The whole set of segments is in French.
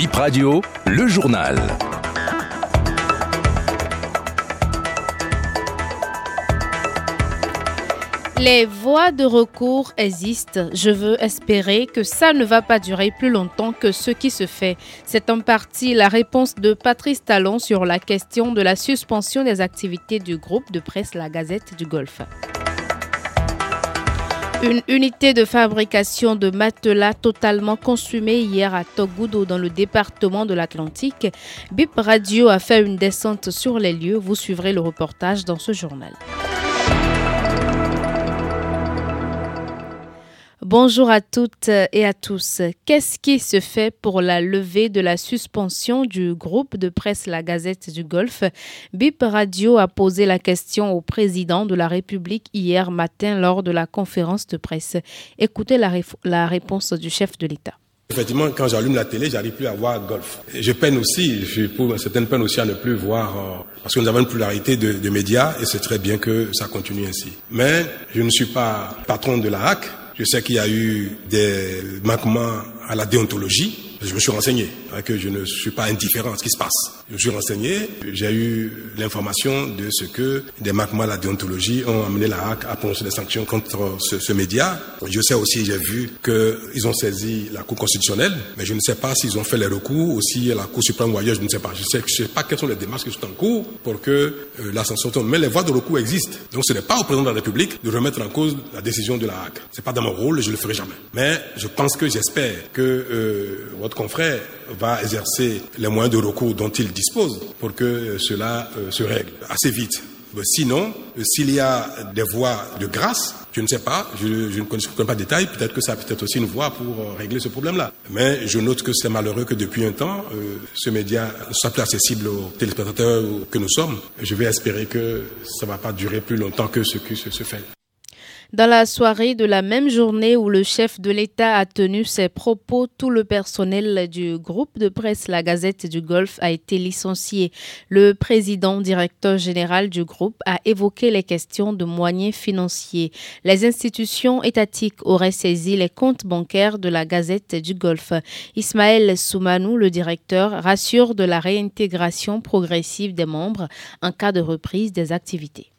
Bip Radio, le journal. Les voies de recours existent. Je veux espérer que ça ne va pas durer plus longtemps que ce qui se fait. C'est en partie la réponse de Patrice Talon sur la question de la suspension des activités du groupe de presse La Gazette du Golfe. Une unité de fabrication de matelas totalement consumée hier à Togudo dans le département de l'Atlantique. BIP Radio a fait une descente sur les lieux. Vous suivrez le reportage dans ce journal. Bonjour à toutes et à tous. Qu'est-ce qui se fait pour la levée de la suspension du groupe de presse La Gazette du Golfe? BIP Radio a posé la question au président de la République hier matin lors de la conférence de presse. Écoutez la, réponse du chef de l'État. Effectivement, quand j'allume la télé, j'arrive plus à voir golf. je peine aussi, je pour certaines peines aussi à ne plus voir, euh, parce que nous avons une pluralité de, de médias et c'est très bien que ça continue ainsi. Mais je ne suis pas patron de la HAC, je sais qu'il y a eu des manquements à la déontologie je me suis renseigné, hein, que je ne suis pas indifférent à ce qui se passe. Je me suis renseigné, j'ai eu l'information de ce que des à la déontologie ont amené la HAC à prononcer des sanctions contre ce, ce média. Je sais aussi, j'ai vu qu'ils ont saisi la Cour constitutionnelle, mais je ne sais pas s'ils ont fait les recours ou si la Cour suprême ou ailleurs, je ne sais pas. Je ne sais, pas quelles sont les démarches qui sont en cours pour que euh, la tombe. Mais les voies de recours existent. Donc ce n'est pas au président de la République de remettre en cause la décision de la HAC. C'est pas dans mon rôle, je le ferai jamais. Mais je pense que j'espère que euh, votre confrère va exercer les moyens de recours dont il dispose pour que cela euh, se règle assez vite. Sinon, s'il y a des voies de grâce, je ne sais pas, je, ne connais, pas de détails, peut-être que ça peut être aussi une voie pour euh, régler ce problème-là. Mais je note que c'est malheureux que depuis un temps, euh, ce média soit plus accessible aux téléspectateurs que nous sommes. Je vais espérer que ça ne va pas durer plus longtemps que ce qui se fait. Dans la soirée de la même journée où le chef de l'État a tenu ses propos, tout le personnel du groupe de presse La Gazette du Golfe a été licencié. Le président directeur général du groupe a évoqué les questions de moyens financiers. Les institutions étatiques auraient saisi les comptes bancaires de la Gazette du Golfe. Ismaël Soumanou, le directeur, rassure de la réintégration progressive des membres en cas de reprise des activités.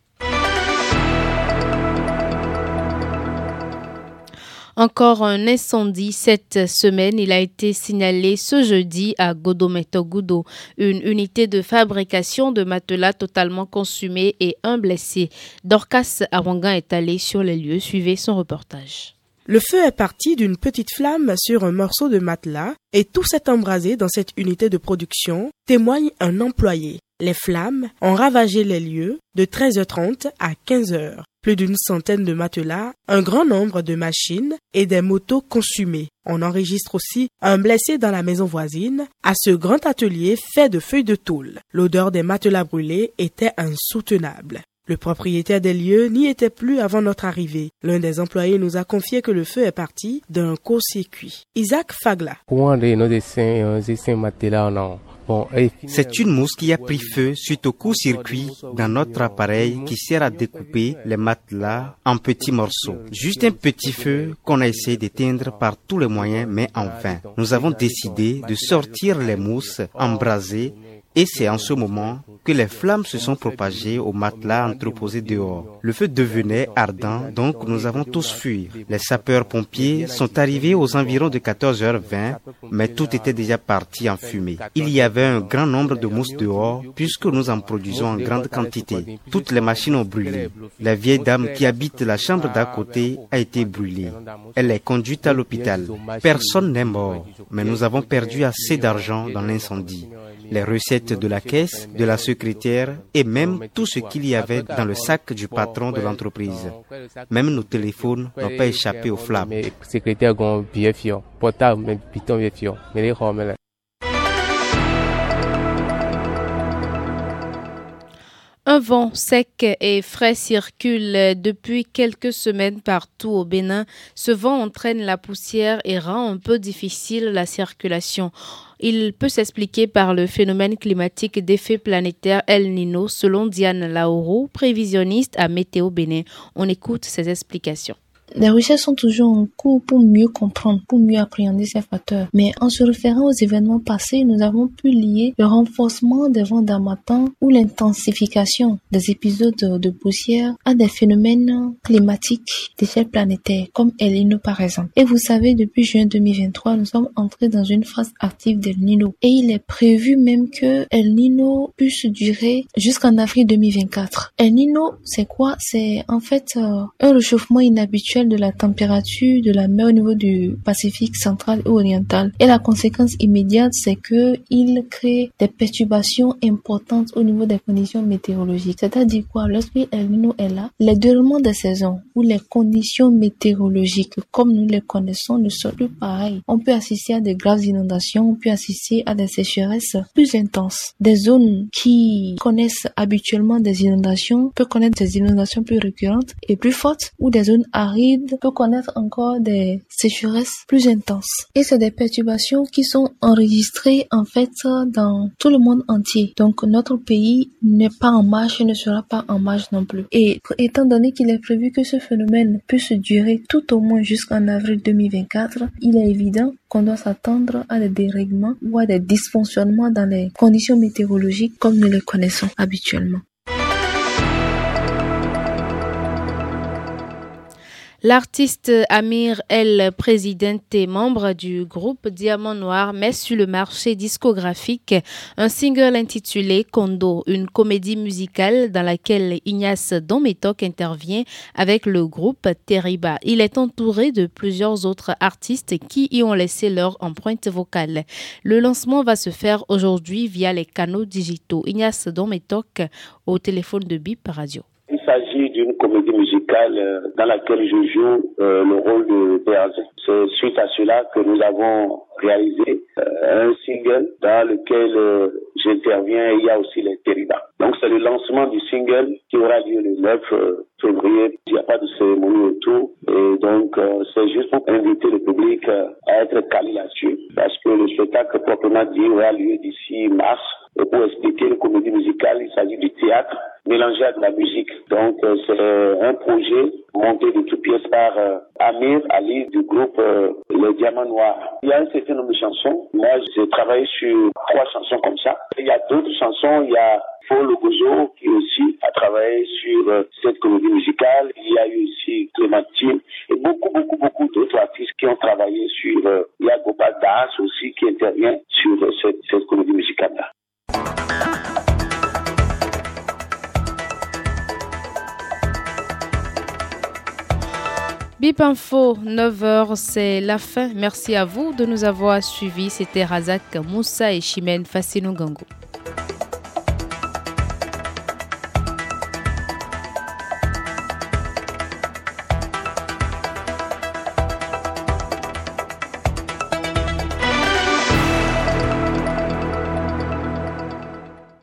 Encore un incendie cette semaine. Il a été signalé ce jeudi à Godometogudo. Une unité de fabrication de matelas totalement consumée et un blessé. Dorcas Awangan est allé sur les lieux. Suivez son reportage. Le feu est parti d'une petite flamme sur un morceau de matelas et tout s'est embrasé dans cette unité de production, témoigne un employé. Les flammes ont ravagé les lieux de 13h30 à 15h plus d'une centaine de matelas, un grand nombre de machines et des motos consumées. On enregistre aussi un blessé dans la maison voisine, à ce grand atelier fait de feuilles de tôle. L'odeur des matelas brûlés était insoutenable. Le propriétaire des lieux n'y était plus avant notre arrivée. L'un des employés nous a confié que le feu est parti d'un court-circuit. Isaac Fagla. C'est une mousse qui a pris feu suite au court-circuit dans notre appareil qui sert à découper les matelas en petits morceaux. Juste un petit feu qu'on a essayé d'éteindre par tous les moyens, mais en vain. Nous avons décidé de sortir les mousses embrasées et c'est en ce moment que les flammes se sont propagées au matelas entreposé dehors. Le feu devenait ardent, donc nous avons tous fui. Les sapeurs-pompiers sont arrivés aux environs de 14h20, mais tout était déjà parti en fumée. Il y avait un grand nombre de mousses dehors, puisque nous en produisons en grande quantité. Toutes les machines ont brûlé. La vieille dame qui habite la chambre d'à côté a été brûlée. Elle est conduite à l'hôpital. Personne n'est mort, mais nous avons perdu assez d'argent dans l'incendie les recettes de la caisse, de la secrétaire et même tout ce qu'il y avait dans le sac du patron de l'entreprise. Même nos téléphones n'ont pas échappé aux flammes. Un vent sec et frais circule depuis quelques semaines partout au Bénin. Ce vent entraîne la poussière et rend un peu difficile la circulation. Il peut s'expliquer par le phénomène climatique d'effet planétaire El Nino, selon Diane Lauro, prévisionniste à Météo Bénin. On écoute ses explications. Les recherches sont toujours en cours pour mieux comprendre, pour mieux appréhender ces facteurs. Mais en se référant aux événements passés, nous avons pu lier le renforcement des vents d'Amatan ou l'intensification des épisodes de poussière à des phénomènes climatiques d'échelle planétaire, comme El Nino par exemple. Et vous savez, depuis juin 2023, nous sommes entrés dans une phase active d'El Nino. Et il est prévu même que El Nino puisse durer jusqu'en avril 2024. El Nino, c'est quoi? C'est en fait euh, un réchauffement inhabituel de la température de la mer au niveau du Pacifique central et oriental. Et la conséquence immédiate, c'est que il crée des perturbations importantes au niveau des conditions météorologiques. C'est-à-dire quoi? Lorsque El Nino est là, les déroulements des saisons ou les conditions météorologiques comme nous les connaissons ne sont plus pareils. On peut assister à des graves inondations, on peut assister à des sécheresses plus intenses. Des zones qui connaissent habituellement des inondations peuvent connaître des inondations plus récurrentes et plus fortes ou des zones arides peuvent connaître encore des sécheresses plus intenses. Et c'est des perturbations qui sont enregistrées en fait dans tout le monde entier. Donc notre pays n'est pas en marche et ne sera pas en marche non plus. Et étant donné qu'il est prévu que ce phénomène puisse durer tout au moins jusqu'en avril 2024, il est évident qu'on doit s'attendre à des dérèglements ou à des dysfonctionnements dans les conditions météorologiques comme nous les connaissons habituellement. L'artiste Amir El Presidente, membre du groupe Diamant Noir, met sur le marché discographique un single intitulé Kondo, une comédie musicale dans laquelle Ignace Dometok intervient avec le groupe Teriba. Il est entouré de plusieurs autres artistes qui y ont laissé leur empreinte vocale. Le lancement va se faire aujourd'hui via les canaux digitaux. Ignace Dometok au téléphone de BIP Radio. Il s'agit d'une comédie musicale euh, dans laquelle je joue euh, le rôle de Béazé. C'est suite à cela que nous avons réalisé euh, un single dans lequel j'interviens. Il y a aussi les Terriba. Donc c'est le lancement du single qui aura lieu le 9 février. Il n'y a pas de cérémonie autour. Et donc c'est juste pour inviter le public à être calé là-dessus. Parce que le spectacle proprement dit aura lieu d'ici mars. Et pour expliquer une comédie musicale, il s'agit du théâtre mélangé à de la musique. Donc euh, c'est un projet monté de toutes pièces par euh, Amir Ali du groupe euh, Les Diamants Noirs. Il y a un certain nombre de chansons. Moi, j'ai travaillé sur trois chansons comme ça. Il y a d'autres chansons. Il y a Paul Logozo qui aussi a travaillé sur cette comédie musicale. Il y a eu aussi Clémentine et beaucoup, beaucoup, beaucoup d'autres artistes qui ont travaillé sur... il y a Gopal Das aussi qui intervient sur cette, cette comédie musicale-là. Bip Info, 9h, c'est la fin. Merci à vous de nous avoir suivis. C'était Razak Moussa et Chimène Fassino Gango.